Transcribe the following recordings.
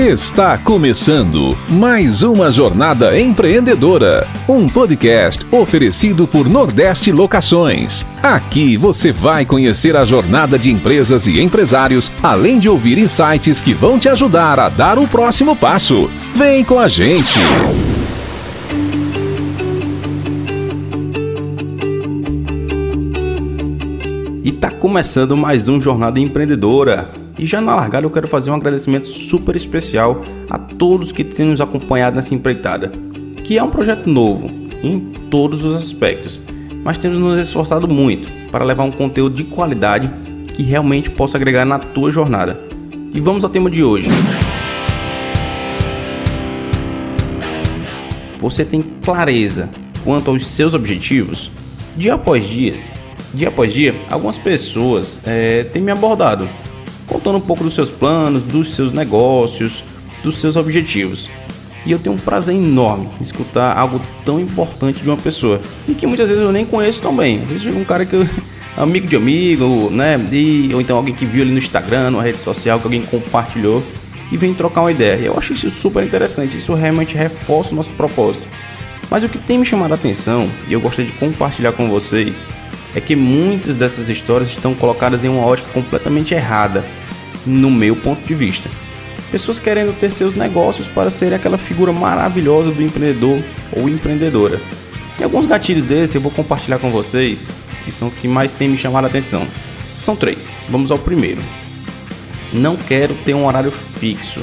Está começando mais uma jornada empreendedora, um podcast oferecido por Nordeste Locações. Aqui você vai conhecer a jornada de empresas e empresários, além de ouvir insights que vão te ajudar a dar o próximo passo. Vem com a gente. E tá começando mais um Jornada Empreendedora. E já na largada eu quero fazer um agradecimento super especial a todos que têm nos acompanhado nessa empreitada, que é um projeto novo em todos os aspectos, mas temos nos esforçado muito para levar um conteúdo de qualidade que realmente possa agregar na tua jornada. E vamos ao tema de hoje. Você tem clareza quanto aos seus objetivos? Dia após dia, dia após dia, algumas pessoas é, têm me abordado, contando um pouco dos seus planos, dos seus negócios, dos seus objetivos. E eu tenho um prazer enorme em escutar algo tão importante de uma pessoa e que muitas vezes eu nem conheço tão bem. Às vezes chega um cara que eu, amigo de amigo, né? E, ou então alguém que viu ali no Instagram, numa rede social, que alguém compartilhou e vem trocar uma ideia. Eu acho isso super interessante, isso realmente reforça o nosso propósito. Mas o que tem me chamado a atenção e eu gostaria de compartilhar com vocês é que muitas dessas histórias estão colocadas em uma ótica completamente errada, no meu ponto de vista. Pessoas querendo ter seus negócios para ser aquela figura maravilhosa do empreendedor ou empreendedora. E alguns gatilhos desses eu vou compartilhar com vocês, que são os que mais têm me chamado a atenção. São três. Vamos ao primeiro. Não quero ter um horário fixo.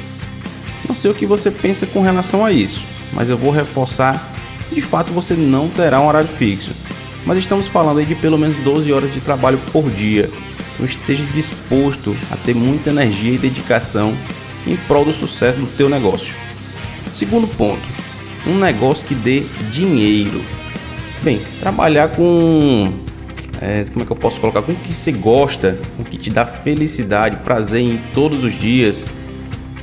Não sei o que você pensa com relação a isso, mas eu vou reforçar. De fato, você não terá um horário fixo mas estamos falando aí de pelo menos 12 horas de trabalho por dia. Então esteja disposto a ter muita energia e dedicação em prol do sucesso do teu negócio. Segundo ponto, um negócio que dê dinheiro. Bem, trabalhar com é, como é que eu posso colocar? Com o que você gosta, com o que te dá felicidade, prazer em todos os dias,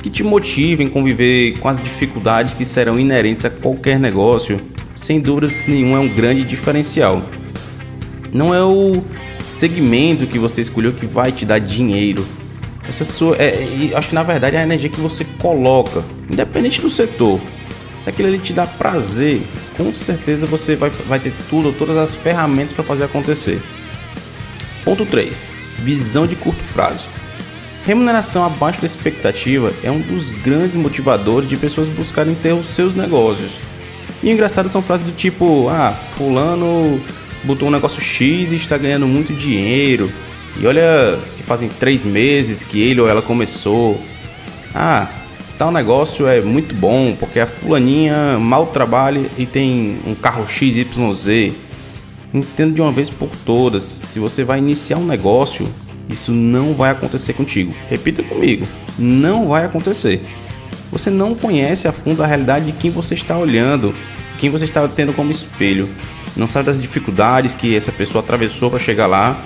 que te motive em conviver com as dificuldades que serão inerentes a qualquer negócio sem dúvidas nenhuma é um grande diferencial. Não é o segmento que você escolheu que vai te dar dinheiro. Essa sua, é, acho que na verdade é a energia que você coloca, independente do setor. Se aquilo ali te dá prazer, com certeza você vai, vai ter tudo, todas as ferramentas para fazer acontecer. Ponto 3. Visão de curto prazo. Remuneração abaixo da expectativa é um dos grandes motivadores de pessoas buscarem ter os seus negócios e engraçado são frases do tipo: ah, Fulano botou um negócio X e está ganhando muito dinheiro. E olha que fazem três meses que ele ou ela começou. Ah, tal negócio é muito bom porque a fulaninha mal trabalha e tem um carro XYZ. Entendo de uma vez por todas, se você vai iniciar um negócio, isso não vai acontecer contigo. Repita comigo, não vai acontecer. Você não conhece a fundo a realidade de quem você está olhando, quem você está tendo como espelho. Não sabe das dificuldades que essa pessoa atravessou para chegar lá.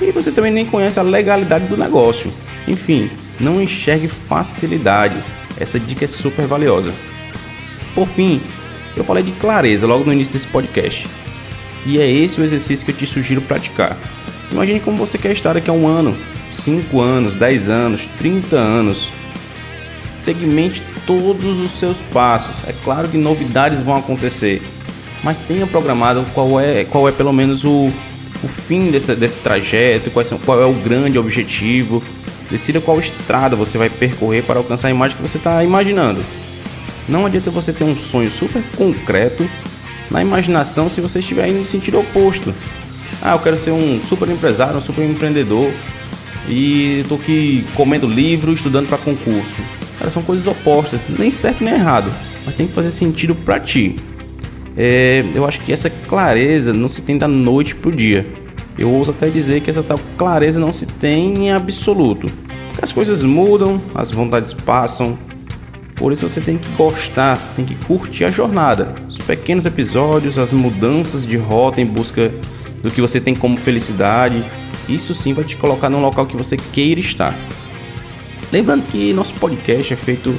E você também nem conhece a legalidade do negócio. Enfim, não enxergue facilidade. Essa dica é super valiosa. Por fim, eu falei de clareza logo no início desse podcast. E é esse o exercício que eu te sugiro praticar. Imagine como você quer estar daqui a um ano, 5 anos, 10 anos, 30 anos segmente todos os seus passos. É claro que novidades vão acontecer, mas tenha programado qual é, qual é pelo menos o, o fim desse, desse trajeto, qual, são, qual é o grande objetivo. Decida qual estrada você vai percorrer para alcançar a imagem que você está imaginando. Não adianta você ter um sonho super concreto na imaginação se você estiver indo no sentido oposto. Ah, eu quero ser um super empresário, um super empreendedor e estou aqui comendo livro, estudando para concurso. Cara, são coisas opostas, nem certo nem errado, mas tem que fazer sentido para ti. É, eu acho que essa clareza não se tem da noite pro dia. Eu ouso até dizer que essa tal clareza não se tem em absoluto. Porque as coisas mudam, as vontades passam. Por isso você tem que gostar, tem que curtir a jornada, os pequenos episódios, as mudanças de rota em busca do que você tem como felicidade. Isso sim vai te colocar num local que você queira estar. Lembrando que nosso podcast é feito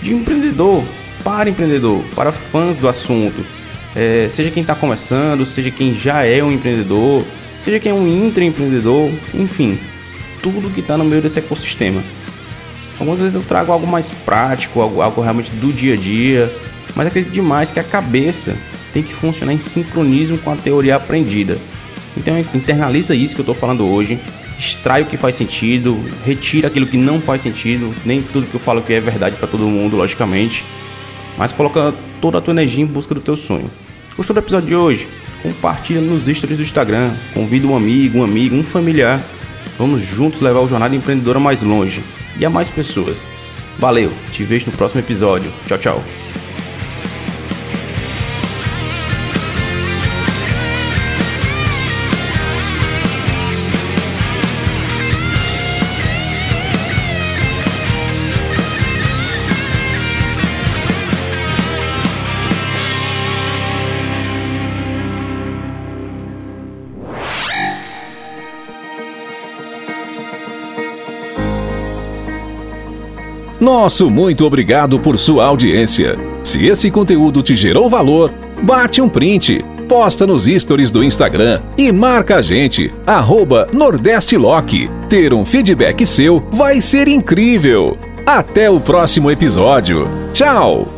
de empreendedor para empreendedor, para fãs do assunto. É, seja quem está começando, seja quem já é um empreendedor, seja quem é um intraempreendedor, enfim, tudo que está no meio desse ecossistema. Algumas vezes eu trago algo mais prático, algo, algo realmente do dia a dia, mas acredito demais que a cabeça tem que funcionar em sincronismo com a teoria aprendida. Então internaliza isso que eu estou falando hoje, extrai o que faz sentido, retira aquilo que não faz sentido, nem tudo que eu falo que é verdade para todo mundo, logicamente, mas coloca toda a tua energia em busca do teu sonho. Gostou do episódio de hoje? Compartilha nos stories do Instagram, convida um amigo, um amigo, um familiar. Vamos juntos levar o Jornada Empreendedora mais longe e a mais pessoas. Valeu, te vejo no próximo episódio. Tchau, tchau. Nosso muito obrigado por sua audiência. Se esse conteúdo te gerou valor, bate um print, posta nos stories do Instagram e marca a gente, arroba Nordeste Lock. Ter um feedback seu vai ser incrível. Até o próximo episódio. Tchau!